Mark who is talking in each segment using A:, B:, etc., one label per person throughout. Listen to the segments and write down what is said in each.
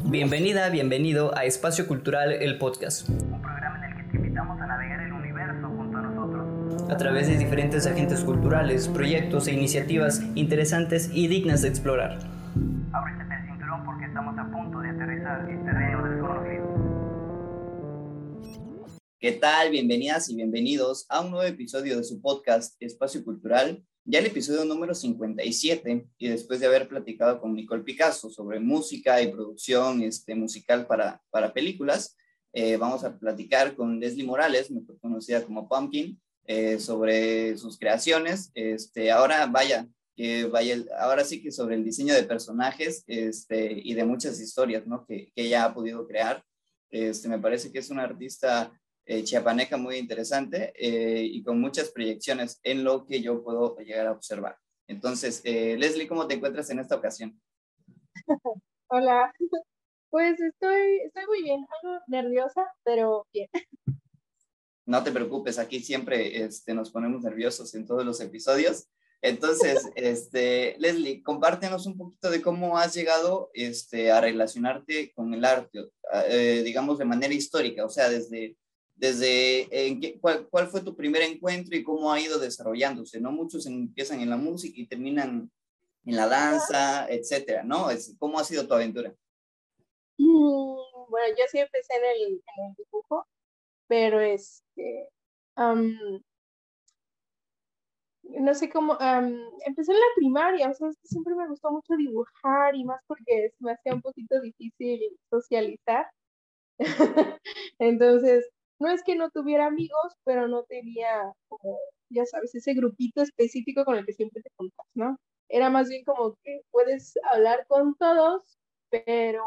A: Bienvenida, bienvenido a Espacio Cultural, el podcast.
B: Un programa en el que te invitamos a navegar el universo junto a nosotros.
A: A través de diferentes agentes culturales, proyectos e iniciativas interesantes y dignas de explorar.
B: Ábrete el cinturón porque estamos a punto de aterrizar en terreno desconocido.
A: ¿Qué tal? Bienvenidas y bienvenidos a un nuevo episodio de su podcast Espacio Cultural ya el episodio número 57 y después de haber platicado con Nicole Picasso sobre música y producción este, musical para, para películas, eh, vamos a platicar con Leslie Morales, mejor conocida como Pumpkin, eh, sobre sus creaciones. Este, ahora vaya, vaya, ahora sí que sobre el diseño de personajes este, y de muchas historias ¿no? que, que ella ha podido crear. Este, me parece que es una artista eh, chiapaneca muy interesante eh, y con muchas proyecciones en lo que yo puedo llegar a observar. Entonces, eh, Leslie, ¿cómo te encuentras en esta ocasión?
C: Hola, pues estoy, estoy muy bien, algo nerviosa, pero bien.
A: No te preocupes, aquí siempre este, nos ponemos nerviosos en todos los episodios. Entonces, este, Leslie, compártenos un poquito de cómo has llegado este, a relacionarte con el arte, eh, digamos de manera histórica, o sea, desde desde en qué, cuál, cuál, fue tu primer encuentro y cómo ha ido desarrollándose, ¿no? Muchos empiezan en la música y terminan en la danza, etcétera, ¿no? Es, ¿Cómo ha sido tu aventura?
C: Mm, bueno, yo sí empecé en el, en el dibujo, pero este, um, no sé cómo, um, empecé en la primaria, o sea, siempre me gustó mucho dibujar y más porque me hacía un poquito difícil socializar. Entonces, no es que no tuviera amigos, pero no tenía como, ya sabes, ese grupito específico con el que siempre te contas, ¿no? Era más bien como que puedes hablar con todos, pero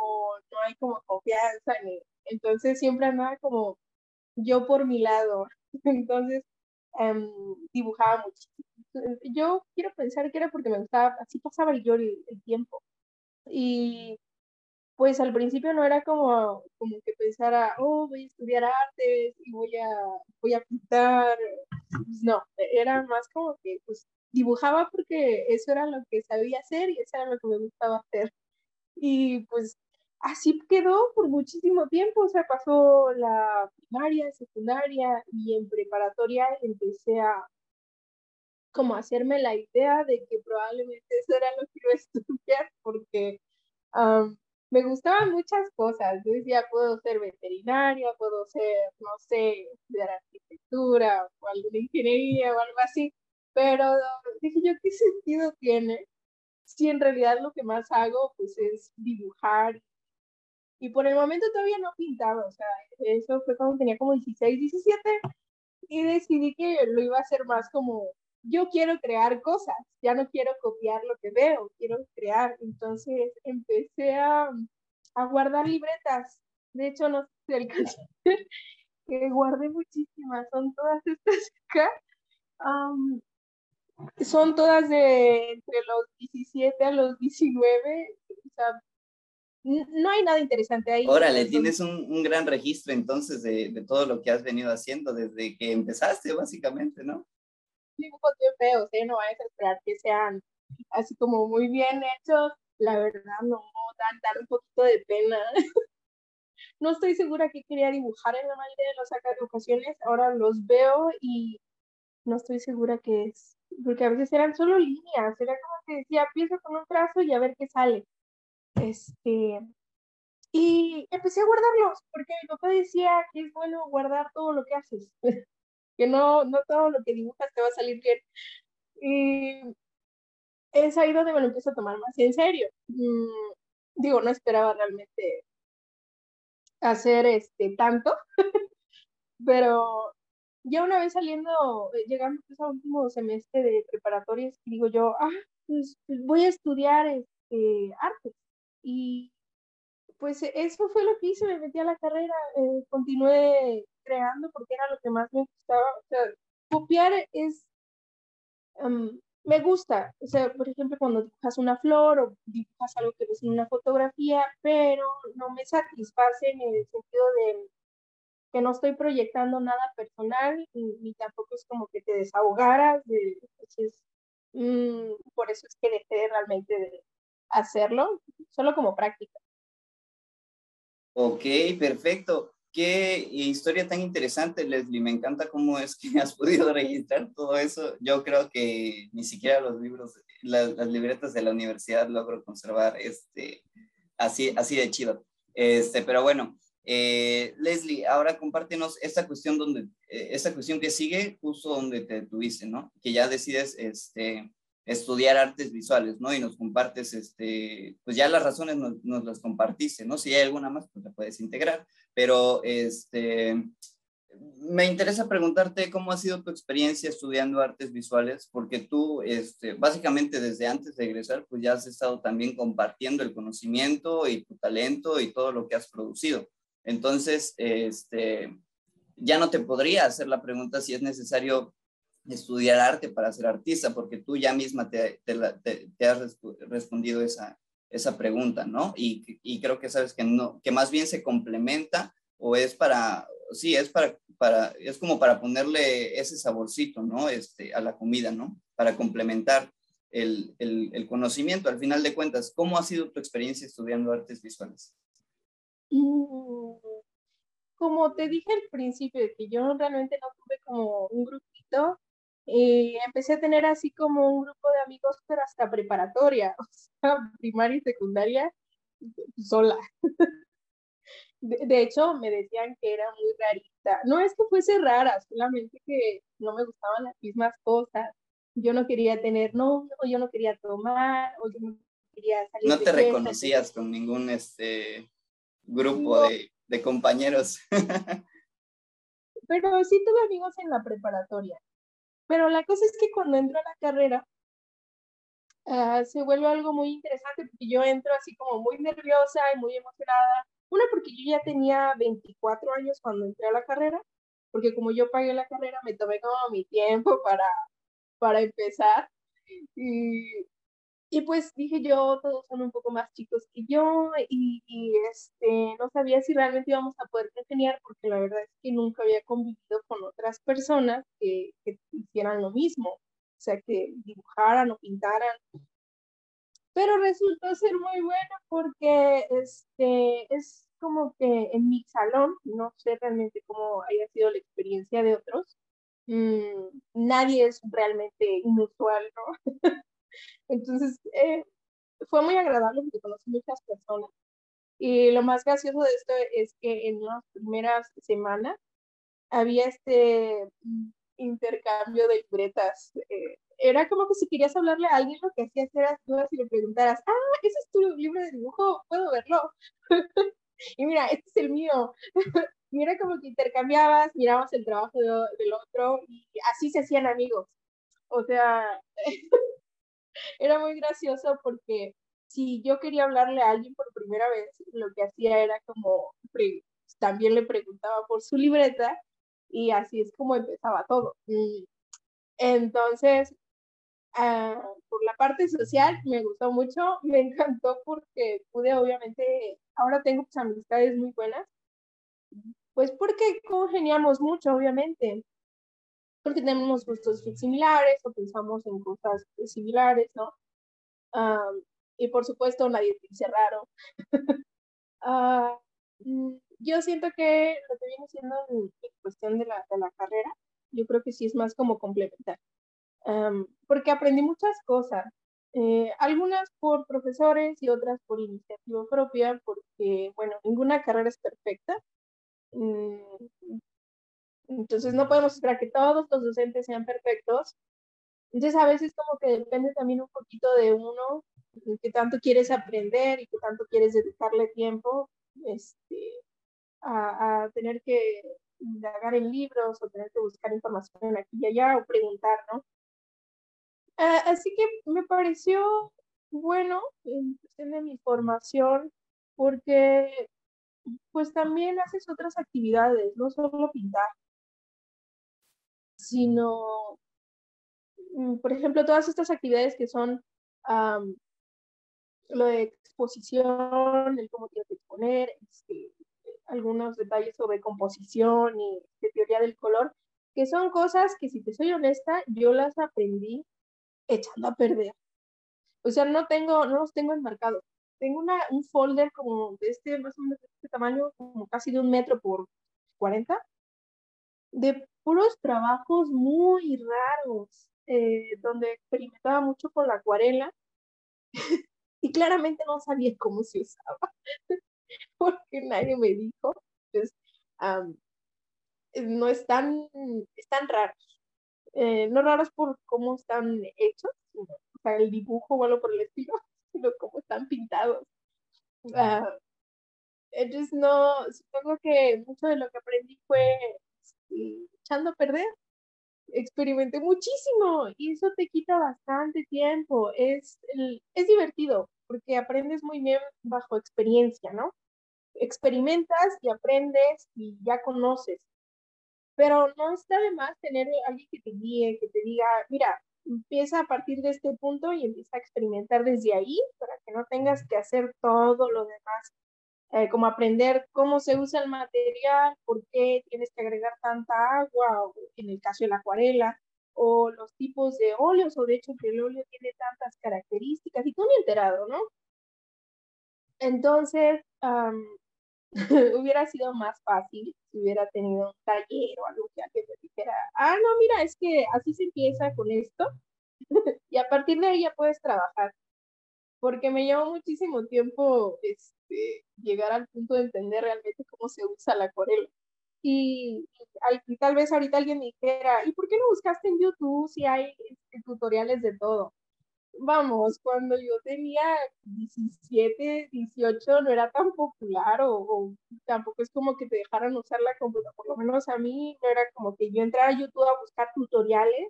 C: no hay como confianza ni entonces siempre andaba como yo por mi lado. Entonces um, dibujaba muchísimo. Yo quiero pensar que era porque me gustaba, así pasaba yo el, el tiempo. Y pues al principio no era como, como que pensara, oh, voy a estudiar artes y voy a, voy a pintar. Pues no, era más como que pues dibujaba porque eso era lo que sabía hacer y eso era lo que me gustaba hacer. Y pues así quedó por muchísimo tiempo, o sea, pasó la primaria, secundaria y en preparatoria empecé a como hacerme la idea de que probablemente eso era lo que iba a estudiar porque me gustaban muchas cosas. Yo decía, puedo ser veterinaria, puedo ser, no sé, estudiar arquitectura o alguna ingeniería o algo así. Pero dije yo, ¿qué sentido tiene si en realidad lo que más hago pues es dibujar? Y por el momento todavía no pintaba, o sea, eso fue cuando tenía como 16, 17 y decidí que lo iba a hacer más como yo quiero crear cosas, ya no quiero copiar lo que veo, quiero crear. Entonces empecé a, a guardar libretas. De hecho, no sé si alcancé que guardé muchísimas, son todas estas acá. son todas de entre los 17 a los 19. O sea, no hay nada interesante ahí.
A: Órale, tienes un, un, gran registro entonces de, de todo lo que has venido haciendo desde que empezaste, básicamente, ¿no?
C: Dibujos bien feos, ¿eh? No vayas a esperar que sean así como muy bien hechos. La verdad, no, dan, dan un poquito de pena. no estoy segura que quería dibujar en la mayoría de las ocasiones. Ahora los veo y no estoy segura que es. Porque a veces eran solo líneas. Era como que decía, empiezo con un trazo y a ver qué sale. Este. Y empecé a guardarlos, porque mi papá decía que es bueno guardar todo lo que haces. que no, no todo lo que dibujas te va a salir bien. Y es ahí donde me lo empiezo a tomar más en serio. Mm, digo, no esperaba realmente hacer este tanto, pero ya una vez saliendo, eh, llegando pues, a último semestre de preparatorias, digo yo, ah, pues, pues voy a estudiar este, arte. Y pues eso fue lo que hice, me metí a la carrera, eh, continué creando porque era lo que más me gustaba. O sea, copiar es, um, me gusta. O sea, por ejemplo, cuando dibujas una flor o dibujas algo que ves en una fotografía, pero no me satisface en el sentido de que no estoy proyectando nada personal, ni, tampoco es como que te desahogaras. De, mm, por eso es que dejé realmente de hacerlo, solo como práctica.
A: Ok, perfecto. Qué historia tan interesante, Leslie. Me encanta cómo es que has podido registrar todo eso. Yo creo que ni siquiera los libros, las, las libretas de la universidad logro conservar este, así, así de chido. Este, pero bueno, eh, Leslie, ahora compártenos esta cuestión donde, eh, esta cuestión que sigue justo donde te tuviste, ¿no? Que ya decides este, estudiar artes visuales, ¿no? Y nos compartes, este, pues ya las razones nos, nos, las compartiste, ¿no? Si hay alguna más, pues la puedes integrar, pero este, me interesa preguntarte cómo ha sido tu experiencia estudiando artes visuales, porque tú, este, básicamente desde antes de egresar, pues ya has estado también compartiendo el conocimiento y tu talento y todo lo que has producido. Entonces, este, ya no te podría hacer la pregunta si es necesario estudiar arte para ser artista, porque tú ya misma te, te, has respondido esa, esa pregunta, ¿no? Y, y, creo que sabes que no, que más bien se complementa o es para, sí, es para, para, es como para ponerle ese saborcito, ¿no? Este, a la comida, ¿no? Para complementar el, el, el conocimiento. Al final de cuentas, ¿cómo ha sido tu experiencia estudiando artes visuales?
C: Mm, como te dije al principio, que yo realmente no tuve como un grupito, eh, empecé a tener así como un grupo de amigos, pero hasta preparatoria, o sea, primaria y secundaria, sola. De, de, hecho, me decían que era muy rarita. No es que fuese rara, solamente que no me gustaban las mismas cosas. Yo no quería tener novio, o yo no quería tomar, o yo no quería salir.
A: No te reconocías con ningún este grupo no. de, de, compañeros.
C: Pero sí tuve amigos en la preparatoria. Pero la cosa es que cuando entro a la carrera, uh, se vuelve algo muy interesante porque yo entro así como muy nerviosa y muy emocionada. Una, porque yo ya tenía 24 años cuando entré a la carrera, porque como yo pagué la carrera, me tomé como mi tiempo para, para empezar. Y, y pues dije yo, todos son un poco más chicos que yo y, y, este, no sabía si realmente íbamos a poder ingeniar porque la verdad es que nunca había convivido con otras personas que, que hicieran lo mismo, o sea, que dibujaran o pintaran. Pero resultó ser muy bueno porque este, es como que en mi salón, no sé realmente cómo haya sido la experiencia de otros, mmm, nadie es realmente inusual, ¿no? Entonces, eh, fue muy agradable porque conocí muchas personas. Y lo más gracioso de esto es que en las primeras semanas había este intercambio de libretas. Eh, era como que si querías hablarle a alguien, lo que hacías era si le preguntaras, ah, ese es tu libro de dibujo, puedo verlo. y mira, este es el mío. y era como que intercambiabas, mirabas el trabajo de, del otro y así se hacían amigos. O sea, era muy gracioso porque si yo quería hablarle a alguien por primera vez, lo que hacía era como, también le preguntaba por su libreta y así es como empezaba todo. Entonces, uh, por la parte social me gustó mucho, me encantó porque pude obviamente, ahora tengo pues, amistades muy buenas, pues porque congeniamos mucho, obviamente porque tenemos gustos similares o pensamos en cosas similares, ¿no? Um, y por supuesto nadie te dice raro. uh, yo siento que lo que viene siendo en, cuestión de la, de la, carrera, yo creo que sí es más como complementar, um, porque aprendí muchas cosas, eh, algunas por profesores y otras por iniciativa propia, porque, bueno, ninguna carrera es perfecta. Mm, entonces no podemos esperar que todos los docentes sean perfectos. Entonces a veces como que depende también un poquito de uno, qué tanto quieres aprender y qué tanto quieres dedicarle tiempo este, a, a tener que indagar en libros o tener que buscar información aquí y allá o preguntar, ¿no? Uh, así que me pareció bueno en cuestión de mi formación porque pues también haces otras actividades, no solo pintar sino, mm, por ejemplo, todas estas actividades que son um, lo de exposición, el cómo tienes que exponer, este, algunos detalles sobre composición y de teoría del color, que son cosas que, si te soy honesta, yo las aprendí echando a perder. O sea, no tengo, no los tengo enmarcados. Tengo una, un folder como de este, más o menos de este tamaño, como casi de un metro por 40, de puros trabajos muy raros, eh, donde experimentaba mucho con la acuarela y claramente no sabía cómo se usaba, porque nadie me dijo. Pues, no están, están raros. Eh, no raros por cómo están hechos, o sea, el dibujo o algo por el estilo, sino cómo están pintados. Uh, entonces, no, supongo que mucho de lo que aprendí fue este, echando a perder. Experimenté muchísimo y eso te quita bastante tiempo. Es, es divertido porque aprendes muy bien bajo experiencia, ¿no? Experimentas y aprendes y ya conoces. Pero no está de más tener alguien que te guíe, que te diga, mira, empieza a partir de este punto y empieza a experimentar desde ahí para que no tengas que hacer todo lo demás, eh, como aprender cómo se usa el material, por qué tienes que agregar tanta agua, en el caso de la acuarela, o los tipos de óleos, o de hecho que el óleo tiene tantas características, y tú ni enterado, ¿no? Entonces, hubiera sido más fácil si hubiera tenido un taller o algo que alguien me dijera, ah, no, mira, es que así se empieza con esto y a partir de ahí ya puedes trabajar. Porque me llevó muchísimo tiempo este, llegar al punto de entender realmente cómo se usa la acuarela. Y, y, tal vez ahorita alguien me dijera, ¿y por qué no buscaste en YouTube si hay este, tutoriales de todo? vamos, cuando yo tenía 17, 18 no era tan popular o, tampoco es como que te dejaran usar la computadora, por lo menos a mí no era como que yo entrara a YouTube a buscar tutoriales,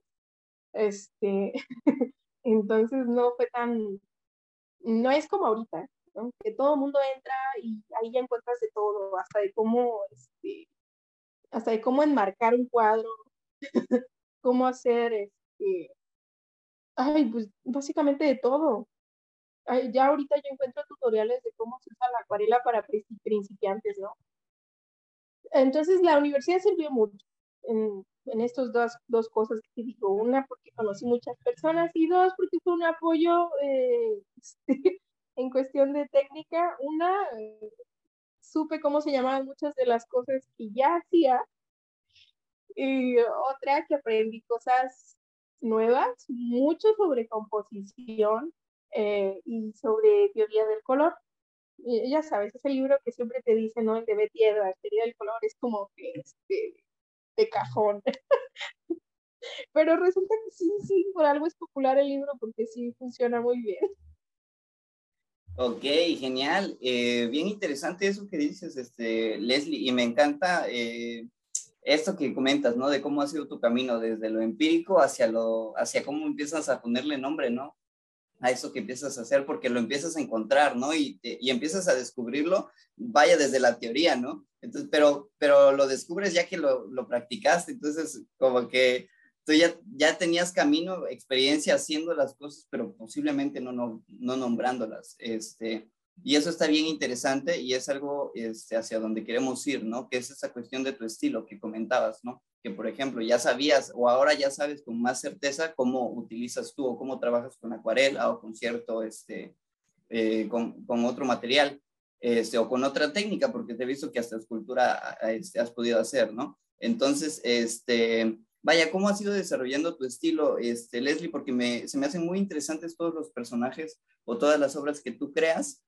C: este, entonces no fue tan, no es como ahorita, que todo el mundo entra y ahí ya encuentras de todo, hasta de cómo, este, hasta de cómo enmarcar un cuadro, cómo hacer, este, Ay, pues básicamente de todo. ya ahorita yo encuentro tutoriales de cómo se usa la acuarela para principiantes, ¿no? Entonces la universidad sirvió mucho en estas dos, dos, cosas que te digo. Una, porque conocí muchas personas y dos, porque fue un apoyo eh, este, en cuestión de técnica. Una, eh, supe cómo se llamaban muchas de las cosas que ya hacía. Y otra, que aprendí cosas nuevas, mucho sobre composición eh, y sobre teoría del color. Y ya sabes, ese libro que siempre te dice, ¿no? El de Betty Edwards, teoría del color, es como que este, de cajón. Pero resulta que sí, sí, por algo es popular el libro porque sí funciona muy bien.
A: Ok, genial. Eh, bien interesante eso que dices, este, Leslie, y me encanta eh, esto que comentas, ¿no? De cómo ha sido tu camino desde lo empírico hacia lo, hacia cómo empiezas a ponerle nombre, ¿no? A eso que empiezas a hacer, porque lo empiezas a encontrar, ¿no? Y, y empiezas a descubrirlo, vaya desde la teoría, ¿no? Entonces, pero, pero lo descubres ya que lo, lo practicaste, entonces como que tú ya, ya tenías camino, experiencia haciendo las cosas, pero posiblemente no, no, no nombrándolas, este, y eso está bien interesante y es algo este, hacia donde queremos ir, ¿no? Que es esa cuestión de tu estilo que comentabas, ¿no? Que, por ejemplo, ya sabías o ahora ya sabes con más certeza cómo utilizas tú o cómo trabajas con acuarela o con cierto, este, eh, con, con, otro material, este, o con otra técnica, porque te he visto que hasta escultura este, has podido hacer, ¿no? Entonces, este, vaya, ¿cómo has ido desarrollando tu estilo, este, Leslie? Porque me, se me hacen muy interesantes todos los personajes o todas las obras que tú creas,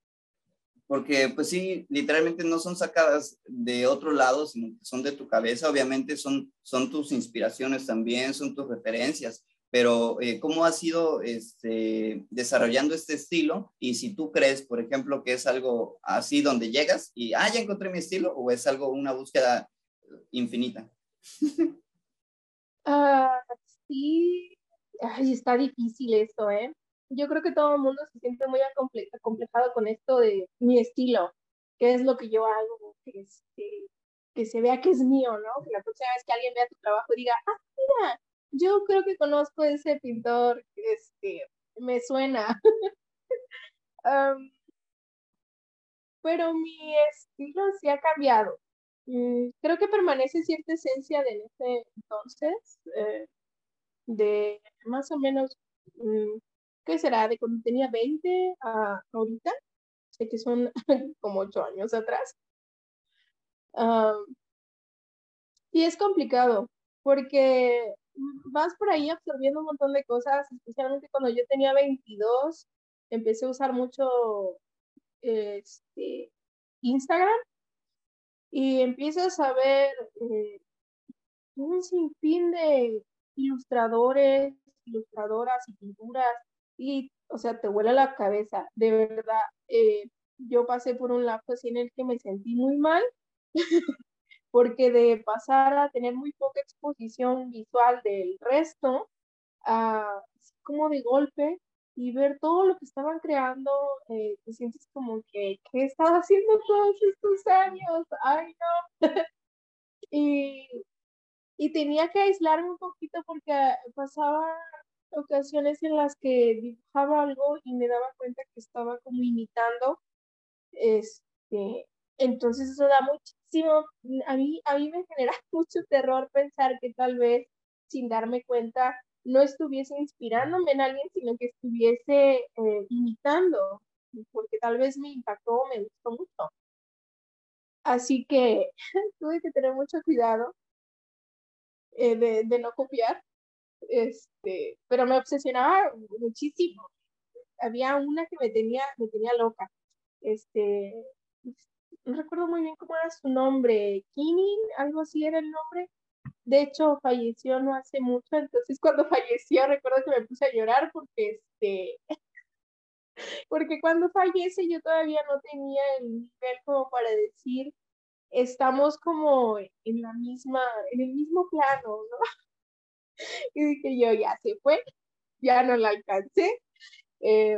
A: porque pues sí, literalmente no son sacadas de otro lado, sino que son de tu cabeza, obviamente son, son tus inspiraciones también, son tus referencias, pero eh, ¿cómo has ido este, desarrollando este estilo? Y si tú crees, por ejemplo, que es algo así donde llegas y, ah, ya encontré mi estilo, o es algo, una búsqueda infinita.
C: Ah, sí, Ay, está difícil esto, ¿eh? Yo creo que todo el mundo se siente muy acomplejado con esto de mi estilo, qué es lo que yo hago, que, este, que se vea que es mío, ¿no? Que la próxima vez que alguien vea tu trabajo diga, ah, mira, yo creo que conozco a ese pintor, este, me suena. pero mi estilo sí ha cambiado. Mm, creo que permanece cierta esencia de ese entonces, eh, de más o menos mm, ¿qué será? De cuando tenía 20 a ahorita, sé que son como 8 años atrás. y es complicado porque vas por ahí absorbiendo un montón de cosas, especialmente cuando yo tenía 22, empecé a usar mucho este, Instagram y empiezas a ver eh, un sinfín de ilustradores, ilustradoras y pinturas y, o sea, te vuela la cabeza, de verdad. Eh, yo pasé por un lapso así en el que me sentí muy mal, porque de pasar a tener muy poca exposición visual del resto, a, como de golpe, y ver todo lo que estaban creando, eh, te sientes como que, ¿qué he estado haciendo todos estos años? Ay, no. y, y tenía que aislarme un poquito porque pasaba ocasiones en las que dibujaba algo y me daba cuenta que estaba como imitando. Este, entonces eso da muchísimo, a mí, a mí me genera mucho terror pensar que tal vez sin darme cuenta no estuviese inspirándome en alguien, sino que estuviese eh, imitando, porque tal vez me impactó, me gustó mucho. Así que tuve que tener mucho cuidado eh, de, de, no copiar, este, pero me obsesionaba muchísimo. Había una que me tenía, me tenía loca. Este, no recuerdo muy bien cómo era su nombre, Kinin, algo así era el nombre, de hecho, falleció no hace mucho, entonces cuando falleció recuerdo que me puse a llorar porque este porque cuando fallece yo todavía no tenía el nivel como para decir estamos como en la misma, en el mismo plano, ¿no? Y dije yo, ya se fue, ya no la alcancé. Eh,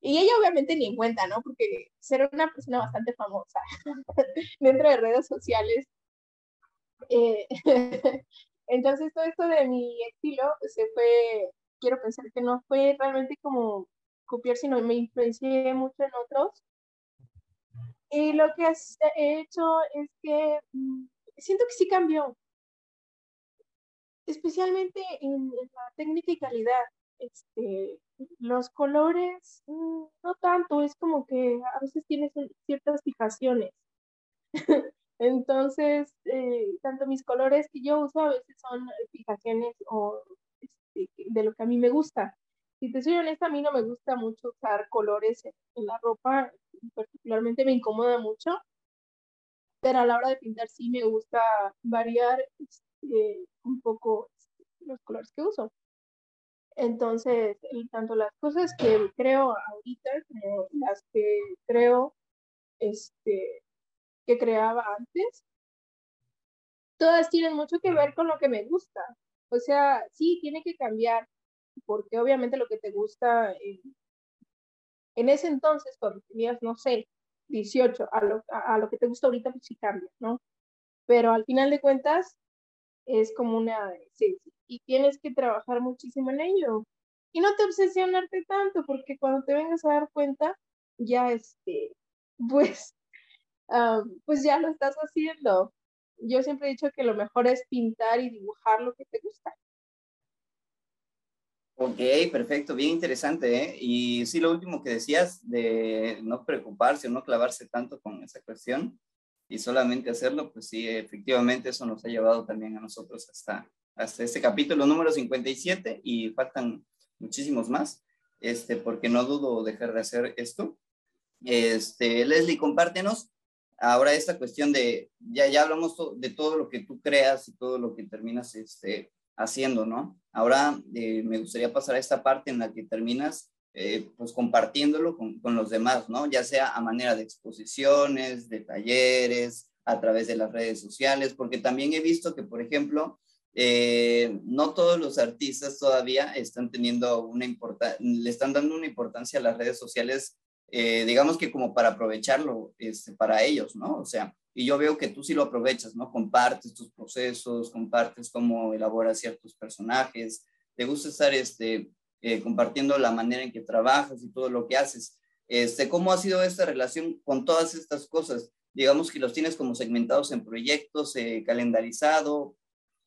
C: y ella obviamente ni en cuenta, ¿no? Porque ser una persona bastante famosa dentro de redes sociales eh, entonces todo esto de mi estilo se fue, quiero pensar que no fue realmente como copiar, sino me influencié mucho en otros. Y lo que he hecho es que mm, siento que sí cambió, especialmente en, la técnica y calidad. Este, los colores, mm, no tanto, es como que a veces tienes ciertas fijaciones. Entonces, eh, tanto mis colores que yo uso a veces son fijaciones o este, de lo que a mí me gusta. Si te soy honesta, a mí no me gusta mucho usar colores en, la ropa, particularmente me incomoda mucho, pero a la hora de pintar sí me gusta variar este, un poco los colores que uso. Entonces, tanto las cosas que creo ahorita como las que creo este, que creaba antes, todas tienen mucho que ver con lo que me gusta. O sea, sí, tiene que cambiar, porque obviamente lo que te gusta en, ese entonces, cuando tenías, no sé, 18, a lo, a, lo que te gusta ahorita, pues sí cambia, ¿no? Pero al final de cuentas, es como una, sí, y tienes que trabajar muchísimo en ello. Y no te obsesionarte tanto, porque cuando te vengas a dar cuenta, ya este, pues pues ya lo estás haciendo. Yo siempre he dicho que lo mejor es pintar y dibujar lo que te gusta.
A: Ok, perfecto, bien interesante. ¿eh? Y sí, lo último que decías de no preocuparse o no clavarse tanto con esa cuestión y solamente hacerlo, pues sí, efectivamente eso nos ha llevado también a nosotros hasta, hasta este capítulo número 57 y faltan muchísimos más, este, porque no dudo dejar de hacer esto. Este, Leslie, compártenos ahora esta cuestión de, ya, ya hablamos de todo lo que tú creas y todo lo que terminas este, haciendo, ¿no? Ahora eh, me gustaría pasar a esta parte en la que terminas eh, pues compartiéndolo con, con, los demás, ¿no? Ya sea a manera de exposiciones, de talleres, a través de las redes sociales, porque también he visto que, por ejemplo, eh, no todos los artistas todavía están teniendo una importancia, le están dando una importancia a las redes sociales eh, digamos que como para aprovecharlo este, para ellos, ¿no? O sea, y yo veo que tú sí lo aprovechas, ¿no? Compartes tus procesos, compartes cómo elaboras ciertos personajes, te gusta estar este, eh, compartiendo la manera en que trabajas y todo lo que haces. Este, ¿Cómo ha sido esta relación con todas estas cosas? Digamos que los tienes como segmentados en proyectos, eh, calendarizado,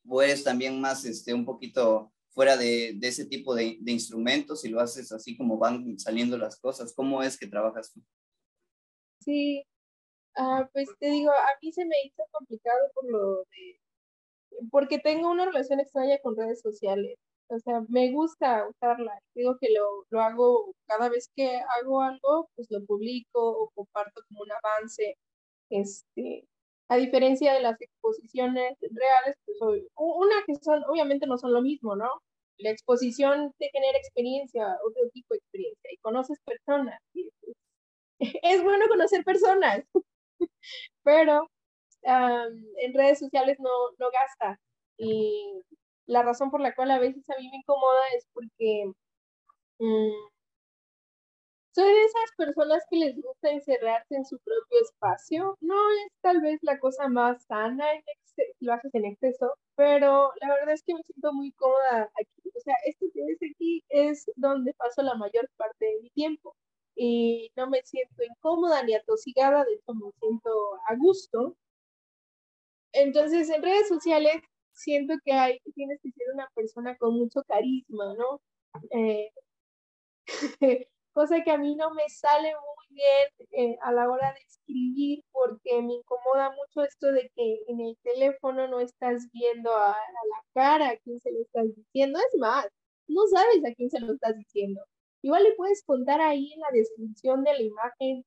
A: o eres también más este, un poquito fuera de, ese tipo de, instrumentos y lo haces así como van saliendo las cosas? ¿Cómo es que trabajas tú?
C: Sí, Ah, pues te digo, a mí se me hizo complicado por lo de, porque tengo una relación extraña con redes sociales. O sea, me gusta usarla. Digo que lo, lo hago cada vez que hago algo, pues lo publico o comparto como un avance. Este, a diferencia de las exposiciones reales, pues una que son, obviamente no son lo mismo, ¿no? La exposición te genera experiencia, otro tipo de experiencia, y conoces personas. es, bueno conocer personas, pero en redes sociales no, no gasta. Y la razón por la cual a veces a mí me incomoda es porque mm, soy de esas personas que les gusta encerrarse en su propio espacio. No es tal vez la cosa más sana lo haces en exceso, pero la verdad es que me siento muy cómoda aquí. O sea, esto que ves aquí es donde paso la mayor parte de mi tiempo y no me siento incómoda ni atosigada, de hecho me siento a gusto. Entonces, en redes sociales siento que hay, tienes que ser una persona con mucho carisma, ¿no? Eh, cosa que a mí no me sale muy bien eh, a la hora de escribir porque me incomoda mucho esto de que en el teléfono no estás viendo a, la cara a quién se lo estás diciendo. Es más, no sabes a quién se lo estás diciendo. Igual le puedes contar ahí en la descripción de la imagen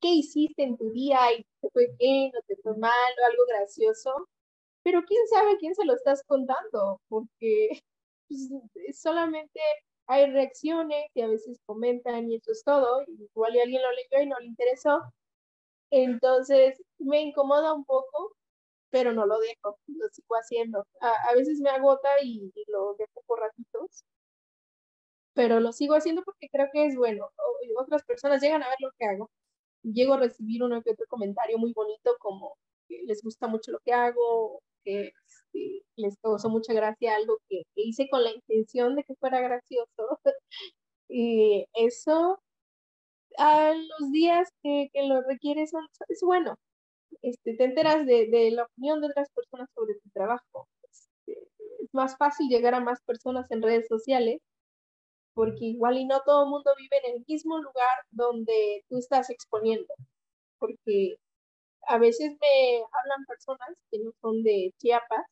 C: qué hiciste en tu día y te fue bien o te fue mal o algo gracioso, pero quién sabe a quién se lo estás contando, porque pues, solamente hay reacciones y a veces comentan y eso es todo, igual y alguien lo leyó y no le interesó. Entonces me incomoda un poco, pero no lo dejo, lo sigo haciendo. A, veces me agota y, lo dejo por ratitos, pero lo sigo haciendo porque creo que es bueno. otras personas llegan a ver lo que hago. Llego a recibir uno que otro comentario muy bonito como que les gusta mucho lo que hago, que este, les causó mucha gracia algo que, hice con la intención de que fuera gracioso. y eso a los días que, que lo requiere son, es bueno. Este, te enteras de, de, la opinión de otras personas sobre tu trabajo. Este, es más fácil llegar a más personas en redes sociales porque igual y no todo el mundo vive en el mismo lugar donde tú estás exponiendo, porque a veces me hablan personas que no son de Chiapas.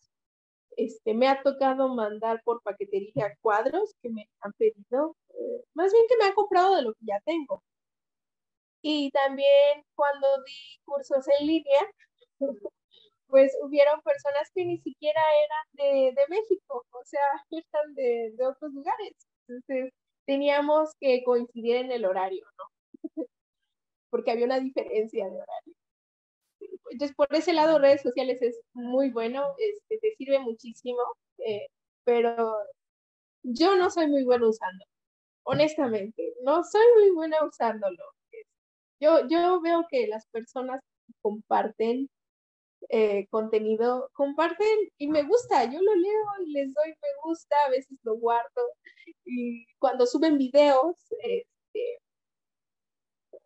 C: Este, me ha tocado mandar por paquetería cuadros que me han pedido, eh, más bien que me han comprado de lo que ya tengo. Y también cuando di cursos en línea, pues hubieron personas que ni siquiera eran de, de México, o sea, eran de, de otros lugares. Entonces, teníamos que coincidir en el horario, ¿no? Porque había una diferencia de horario. Entonces, por ese lado, redes sociales es muy bueno, este, te sirve muchísimo, eh, pero yo no soy muy buena usando, honestamente, no soy muy buena usándolo. Yo, yo veo que las personas comparten eh, contenido, comparten y me gusta, yo lo leo y les doy me gusta, a veces lo guardo y cuando suben videos, este,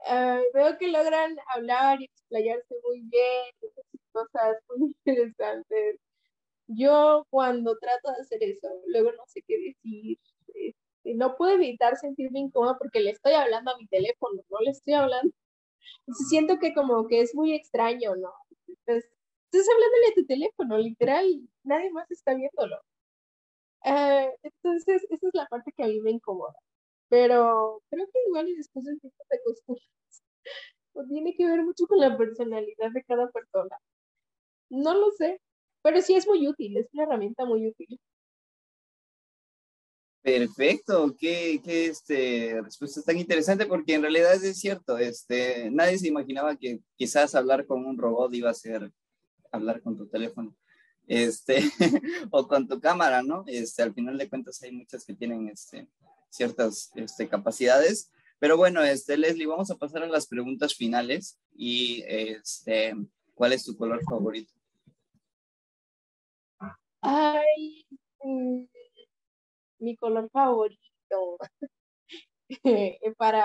C: Ah, veo que logran hablar y explayarse muy bien, cosas muy interesantes. Yo cuando trato de hacer eso, luego no sé qué decir. Este, no puedo evitar sentirme incómoda porque le estoy hablando a mi teléfono, no le estoy hablando. siento que como que es muy extraño, ¿no? Entonces, estás hablándole a tu teléfono, literal, nadie más está viéndolo. Ah, entonces, esa es la parte que a mí me incomoda. Pero creo que igual y después del tiempo te acostumbras. O tiene que ver mucho con la personalidad de cada persona. No lo sé, pero sí es muy útil, es una herramienta muy útil.
A: Perfecto, qué, qué este, respuesta tan interesante porque en realidad es cierto, este, nadie se imaginaba que quizás hablar con un robot iba a ser hablar con tu teléfono este, o con tu cámara, ¿no? Este, al final de cuentas hay muchas que tienen este, ciertas este, capacidades. Pero bueno, este, Leslie, vamos a pasar a las preguntas finales. Y este, ¿cuál es tu color favorito?
C: Ay, mm, mi color favorito. para,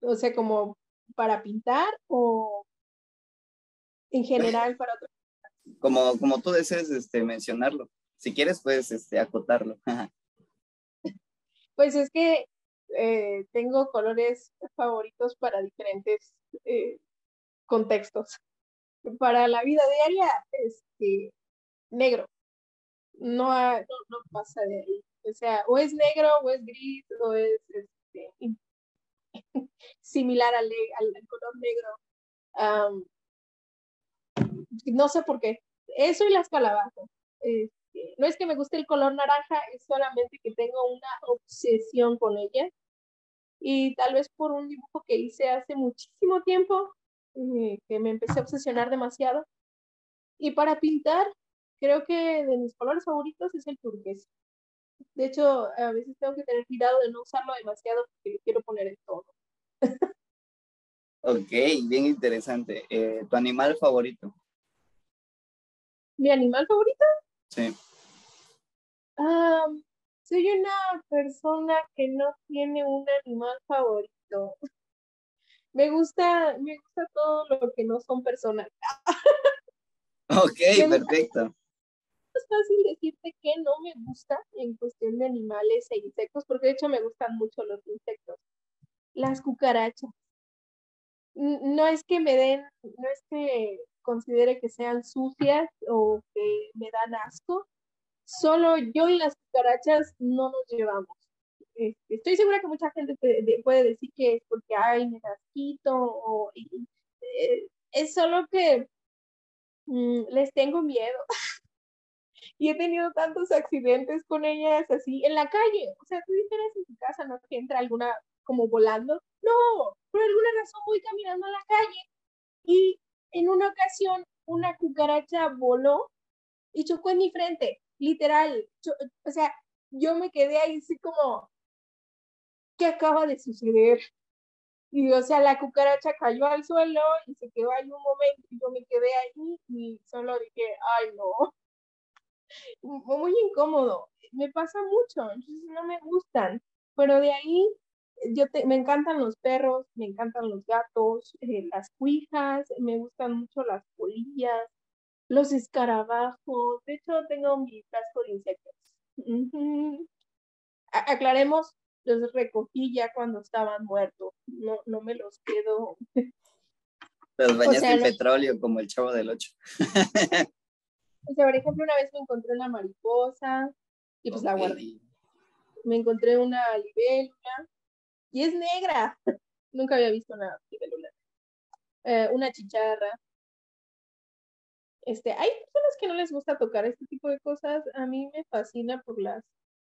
C: o sea, como para pintar o en general para otro.
A: Como, como tú desees este, mencionarlo. Si quieres, puedes este, acotarlo.
C: Pues es que eh, tengo colores favoritos para diferentes eh, contextos. Para la vida diaria, este, negro. No, no, pasa de ahí. O sea, o es negro, o es gris, o es este, similar al, al, color negro. no sé por qué. Eso y las calabazas. No es que me guste el color naranja, es solamente que tengo una obsesión con ella. Y tal vez por un dibujo que hice hace muchísimo tiempo, eh, que me empecé a obsesionar demasiado. Y para pintar, creo que de mis colores favoritos es el turquesa. De hecho, a veces tengo que tener cuidado de no usarlo demasiado porque lo quiero poner en todo.
A: ok, bien interesante. Eh, ¿Tu animal favorito?
C: ¿Mi animal favorito?
A: Sí.
C: Soy una persona que no tiene un animal favorito. Me gusta, me gusta todo lo que no son personas.
A: ok, perfecto.
C: Es fácil decirte que no me gusta en cuestión de animales e insectos, porque de hecho me gustan mucho los insectos. Las cucarachas. No es que me den, no es que considere que sean sucias o que me dan asco. Solo yo y las cucarachas no nos llevamos. Este, estoy segura que mucha gente puede decir que es porque hay me asquito o eh, es solo que mm, les tengo miedo. y he tenido tantos accidentes con ellas así en la calle. O sea, tú dijeras en tu casa, ¿no? Que entra alguna como volando. No, por alguna razón voy caminando a la calle y en una ocasión una cucaracha voló y chocó en mi frente, literal. o sea, yo me quedé ahí así como, ¿qué acaba de suceder? Y o sea, la cucaracha cayó al suelo y se quedó ahí un momento y yo me quedé ahí y solo dije, ay no, muy incómodo. Me pasa mucho, entonces no me gustan, pero de ahí yo me encantan los perros, me encantan los gatos, eh, las cuijas, me gustan mucho las polillas, los escarabajos. De hecho, tengo mi frasco de insectos. aclaremos, los recogí ya cuando estaban muertos. No, no me los quedo.
A: Los bañaste en petróleo como el chavo del 8.
C: o sea, por ejemplo, una vez me encontré una mariposa y pues la guardé. Me encontré una libélula y es negra. Nunca había visto una libélula. Eh, una chicharra. Este, hay personas que no les gusta tocar este tipo de cosas. A mí me fascina por las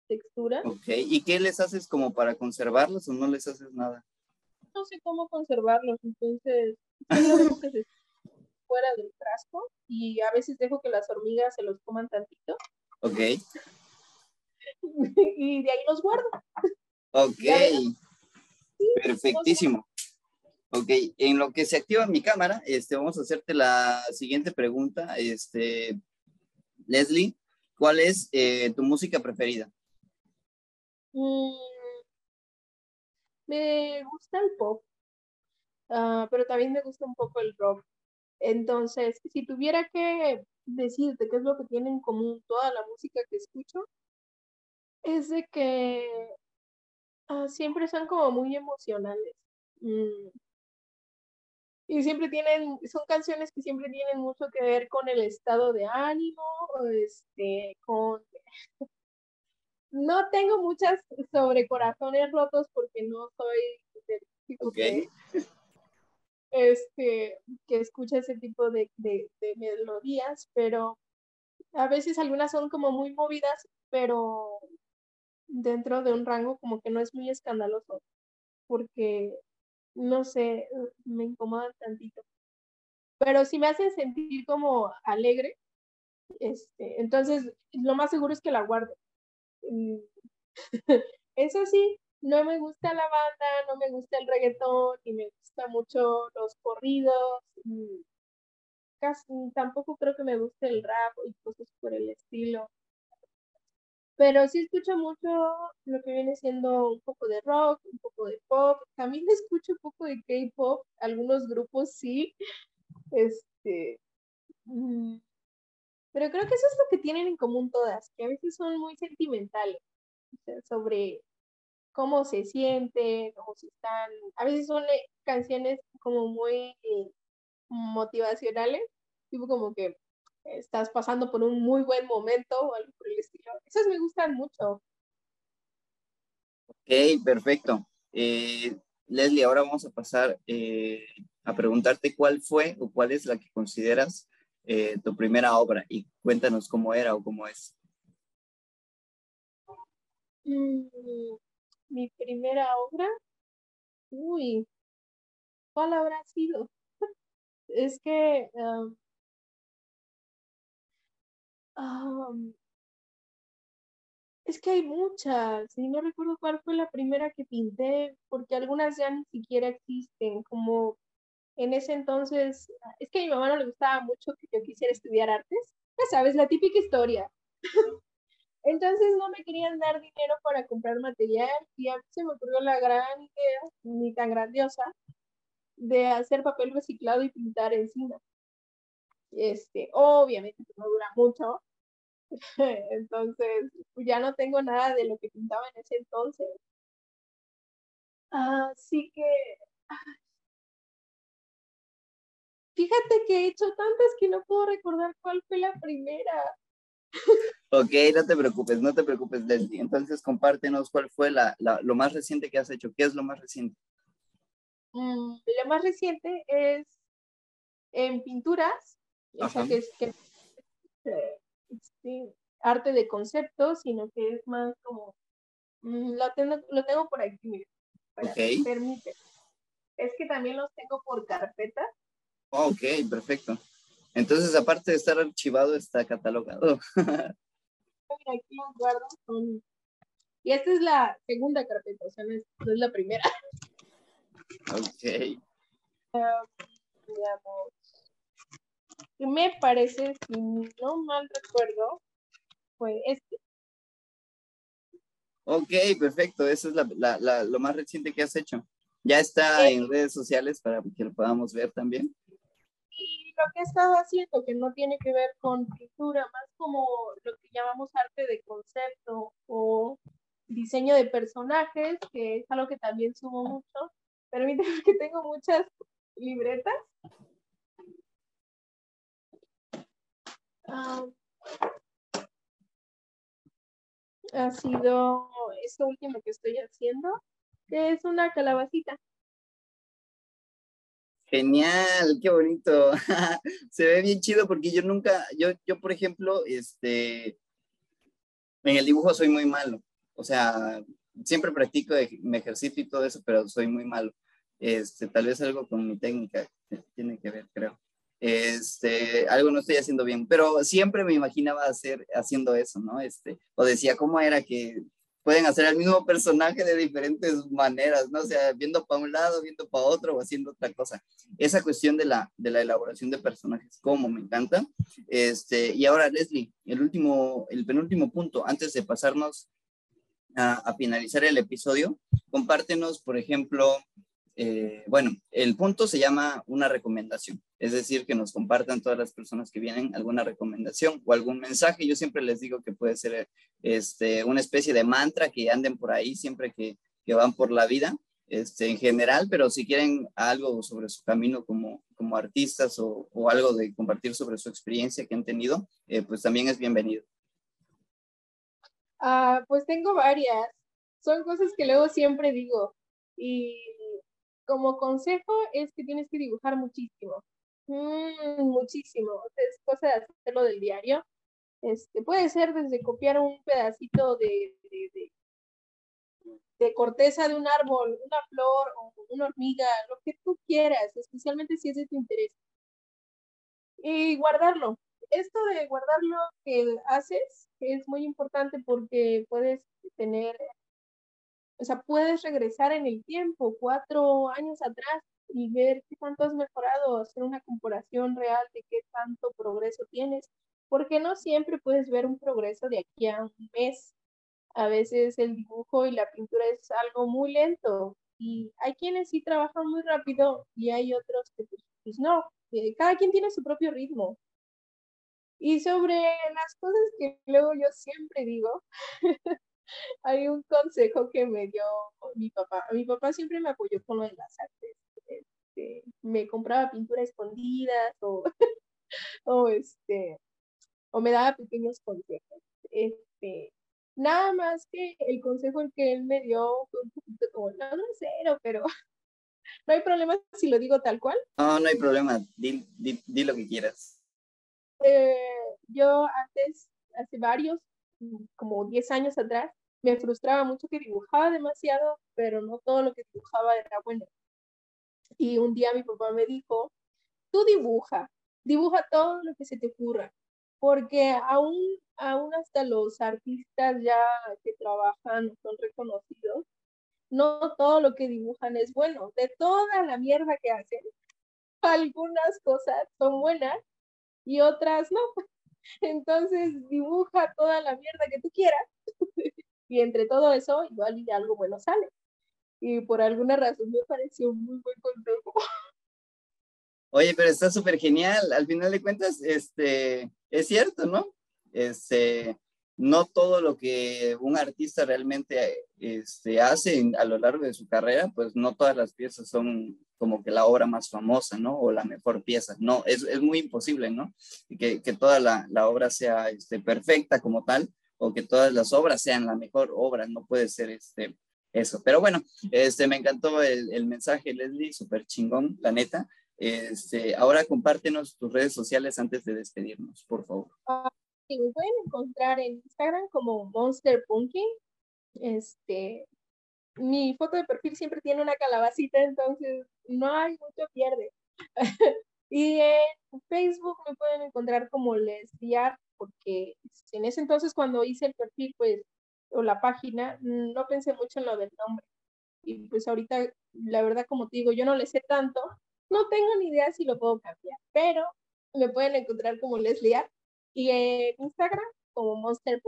C: texturas.
A: Ok, ¿y qué les haces como para conservarlos o no les haces nada?
C: No sé cómo conservarlos, entonces que se fuera del frasco y a veces dejo que las hormigas se los coman tantito.
A: Ok.
C: y de ahí los guardo.
A: Ok. Perfectísimo. Ok, en lo que se activa mi cámara, este, vamos a hacerte la siguiente pregunta. Este, Leslie, ¿cuál es eh, tu música preferida?
C: Mm, me gusta el pop, ah, pero también me gusta un poco el rock. Entonces, si tuviera que decirte qué es lo que tiene en común toda la música que escucho, es de que Ah, siempre son como muy emocionales. Mm. Y siempre tienen, son canciones que siempre tienen mucho que ver con el estado de ánimo, este, con... No tengo muchas sobre corazones rotos porque no soy de este, que escucha ese tipo de, de melodías, pero a veces algunas son como muy movidas, pero dentro de un rango como que no es muy escandaloso, porque, no sé, me incomodan tantito. Pero si me hacen sentir como alegre, este, entonces lo más seguro es que la guardo. Mm, eso sí, no me gusta la banda, no me gusta el reggaetón, y me gusta mucho los corridos. Casi, tampoco creo que me guste el rap y cosas por el estilo. Pero sí escucho mucho lo que viene siendo un poco de rock, un poco de pop. También escucho un poco de K-pop, algunos grupos sí. Este. Mm, pero creo que eso es lo que tienen en común todas, que a veces son muy sentimentales sobre cómo se sienten, cómo se están. A veces son eh, canciones como muy eh, motivacionales, tipo como que estás pasando por un muy buen momento o algo por el estilo. Esas me gustan mucho.
A: Ok, perfecto. Eh, Leslie, ahora vamos a pasar eh, a preguntarte cuál fue o cuál es la que consideras eh, tu primera obra y cuéntanos cómo era o cómo es.
C: Mm, mi primera obra, uy, ¿cuál habrá sido? Es que es que hay muchas, y no recuerdo cuál fue la primera que pinté, porque algunas ya ni siquiera existen, como en ese entonces, es que a mi mamá no le gustaba mucho que yo quisiera estudiar artes, ya sabes, la típica historia. Entonces no me querían dar dinero para comprar material y a mí se me ocurrió la gran idea, ni tan grandiosa, de hacer papel reciclado y pintar encima. Este, obviamente no dura mucho, entonces ya no tengo nada de lo que pintaba en ese entonces. Así que, fíjate que he hecho tantas que no puedo recordar cuál fue la primera.
A: Ok, no te preocupes, no te preocupes, Leslie. Entonces, compártenos cuál fue la, lo más reciente que has hecho. ¿Qué es lo más reciente?
C: Mm, lo más reciente es en pinturas, o sea, que que, este, arte de concepto, sino que es más como, mm, lo, tengo, lo tengo por aquí, mira, permite. Es que también los tengo por carpeta.
A: ok, perfecto. Entonces, aparte de estar archivado, está catalogado.
C: aquí los guardo Y esta es la segunda carpeta, o sea, no es, la primera.
A: Ok.
C: Me parece, si no mal recuerdo, fue este.
A: Ok, perfecto. Eso es lo más reciente que has hecho. Ya está en redes sociales para que lo podamos ver también.
C: Y lo que he estado haciendo, que no tiene que ver con pintura, más como lo que llamamos arte de concepto o diseño de personajes, que es algo que también subo mucho. Permíteme que tengo muchas libretas. Ah, ha sido esto último que estoy haciendo, que es una calabacita.
A: Genial, qué bonito. Se ve bien chido porque yo nunca, yo, yo por ejemplo, este, en el dibujo soy muy malo. O sea, siempre practico mi ejercicio y todo eso, pero soy muy malo. Este, tal vez algo con mi técnica tiene que ver, creo este, algo no estoy haciendo bien, pero siempre me imaginaba hacer, haciendo eso, ¿no? Este, o decía, ¿cómo era que pueden hacer el mismo personaje de diferentes maneras, ¿no? O sea, viendo para un lado, viendo para otro o haciendo otra cosa. Esa cuestión de la, de la elaboración de personajes, como me encanta. Este, y ahora, Leslie, el último, el penúltimo punto, antes de pasarnos a finalizar el episodio, compártenos, por ejemplo, eh, bueno, el punto se llama una recomendación, es decir, que nos compartan todas las personas que vienen alguna recomendación o algún mensaje. Yo siempre les digo que puede ser este, una especie de mantra que anden por ahí siempre que, que van por la vida, este, en general, pero si quieren algo sobre su camino como, como artistas o, o algo de compartir sobre su experiencia que han tenido, eh, pues también es bienvenido.
C: Ah, pues tengo varias. Son cosas que luego siempre digo. Y como consejo es que tienes que dibujar muchísimo. Mm, muchísimo. Es cosa de hacerlo del diario. Este, puede ser desde copiar un pedacito de, de, de, corteza de un árbol, una flor o una hormiga, lo que tú quieras, especialmente si es de tu interés. Y guardarlo. Esto de guardar lo que haces es muy importante porque puedes tener o sea, puedes regresar en el tiempo, cuatro años atrás, y ver qué tanto has mejorado, hacer una comparación real de qué tanto progreso tienes, porque no siempre puedes ver un progreso de aquí a un mes. A veces el dibujo y la pintura es algo muy lento y hay quienes sí trabajan muy rápido y hay otros que pues, pues no, eh, cada quien tiene su propio ritmo. Y sobre las cosas que luego yo siempre digo, hay un consejo que me dio mi papá. Mi papá siempre me apoyó con lo de las artes. Este, me compraba pintura escondidas o, o, este, o me daba pequeños consejos. Este, nada más que el consejo que él me dio fue un poquito como, no, cero, pero no hay problema si lo digo tal cual.
A: No, no hay problema, di, di, lo que quieras.
C: Eh, yo antes, hace varios, como 10 años atrás, me frustraba mucho que dibujaba demasiado, pero no todo lo que dibujaba era bueno. Y un día mi papá me dijo, tú dibuja, dibuja todo lo que se te ocurra, porque aún, aún hasta los artistas ya que trabajan son reconocidos, no todo lo que dibujan es bueno. De toda la mierda que hacen, algunas cosas son buenas y otras no. Entonces dibuja toda la mierda que tú quieras y entre todo eso igual y algo bueno sale. Y por alguna razón me pareció muy buen consejo.
A: Oye, pero está súper genial. Al final de cuentas, este, es cierto, ¿no? Este, no todo lo que un artista realmente este, hace a lo largo de su carrera, pues no todas las piezas son como que la obra más famosa, ¿no? O la mejor pieza. No, es, es muy imposible, ¿no? Que, que toda la, la, obra sea este, perfecta como tal, o que todas las obras sean la mejor obra, no puede ser este, eso. Pero bueno, este, me encantó el, mensaje, Leslie, súper chingón, la neta. Este, ahora compártenos tus redes sociales antes de despedirnos, por favor.
C: Uh, me pueden encontrar en Instagram como Monster Punking. Este, mi foto de perfil siempre tiene una calabacita, entonces no hay mucho pierde. y en Facebook me pueden encontrar como Lesbiar porque en ese entonces cuando hice el perfil, pues, o la página, no pensé mucho en lo del nombre. Y pues ahorita, la verdad, como te digo, yo no le sé tanto, no tengo ni idea si lo puedo cambiar, pero me pueden encontrar como Leslie y en Instagram como Monster.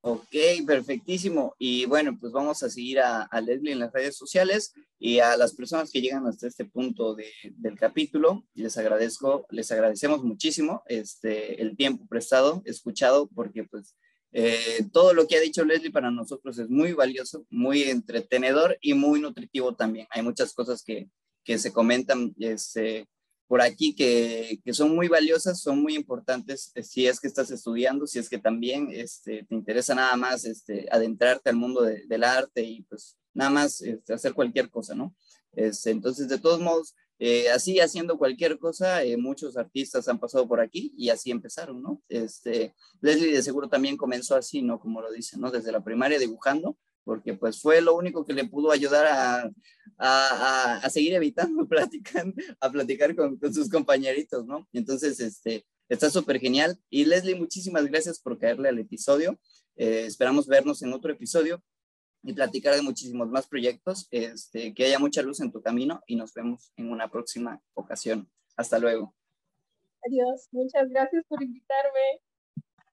A: Ok, perfectísimo. Y bueno, pues vamos a seguir a, Leslie en las redes sociales y a las personas que llegan hasta este punto del capítulo. Les agradezco, les agradecemos muchísimo este, el tiempo prestado, escuchado, porque pues eh, todo lo que ha dicho Leslie para nosotros es muy valioso, muy entretenedor y muy nutritivo también. Hay muchas cosas que, que se comentan este, por aquí que, que, son muy valiosas, son muy importantes eh, si es que estás estudiando, si es que también este, te interesa nada más este, adentrarte al mundo del arte y pues nada más este, hacer cualquier cosa, ¿no? Entonces, de todos modos, eh, así haciendo cualquier cosa, eh, muchos artistas han pasado por aquí y así empezaron, ¿no? Este, Leslie de seguro también comenzó así, ¿no? Como lo dice, ¿no? Desde la primaria dibujando porque pues fue lo único que le pudo ayudar a, a, a, seguir evitando platicar, a platicar con, con, sus compañeritos, ¿no? Entonces, este, está súper genial. Y Leslie, muchísimas gracias por caerle al episodio. Eh, esperamos vernos en otro episodio y platicar de muchísimos más proyectos. Este, que haya mucha luz en tu camino y nos vemos en una próxima ocasión. Hasta luego.
C: Adiós. Muchas gracias por invitarme.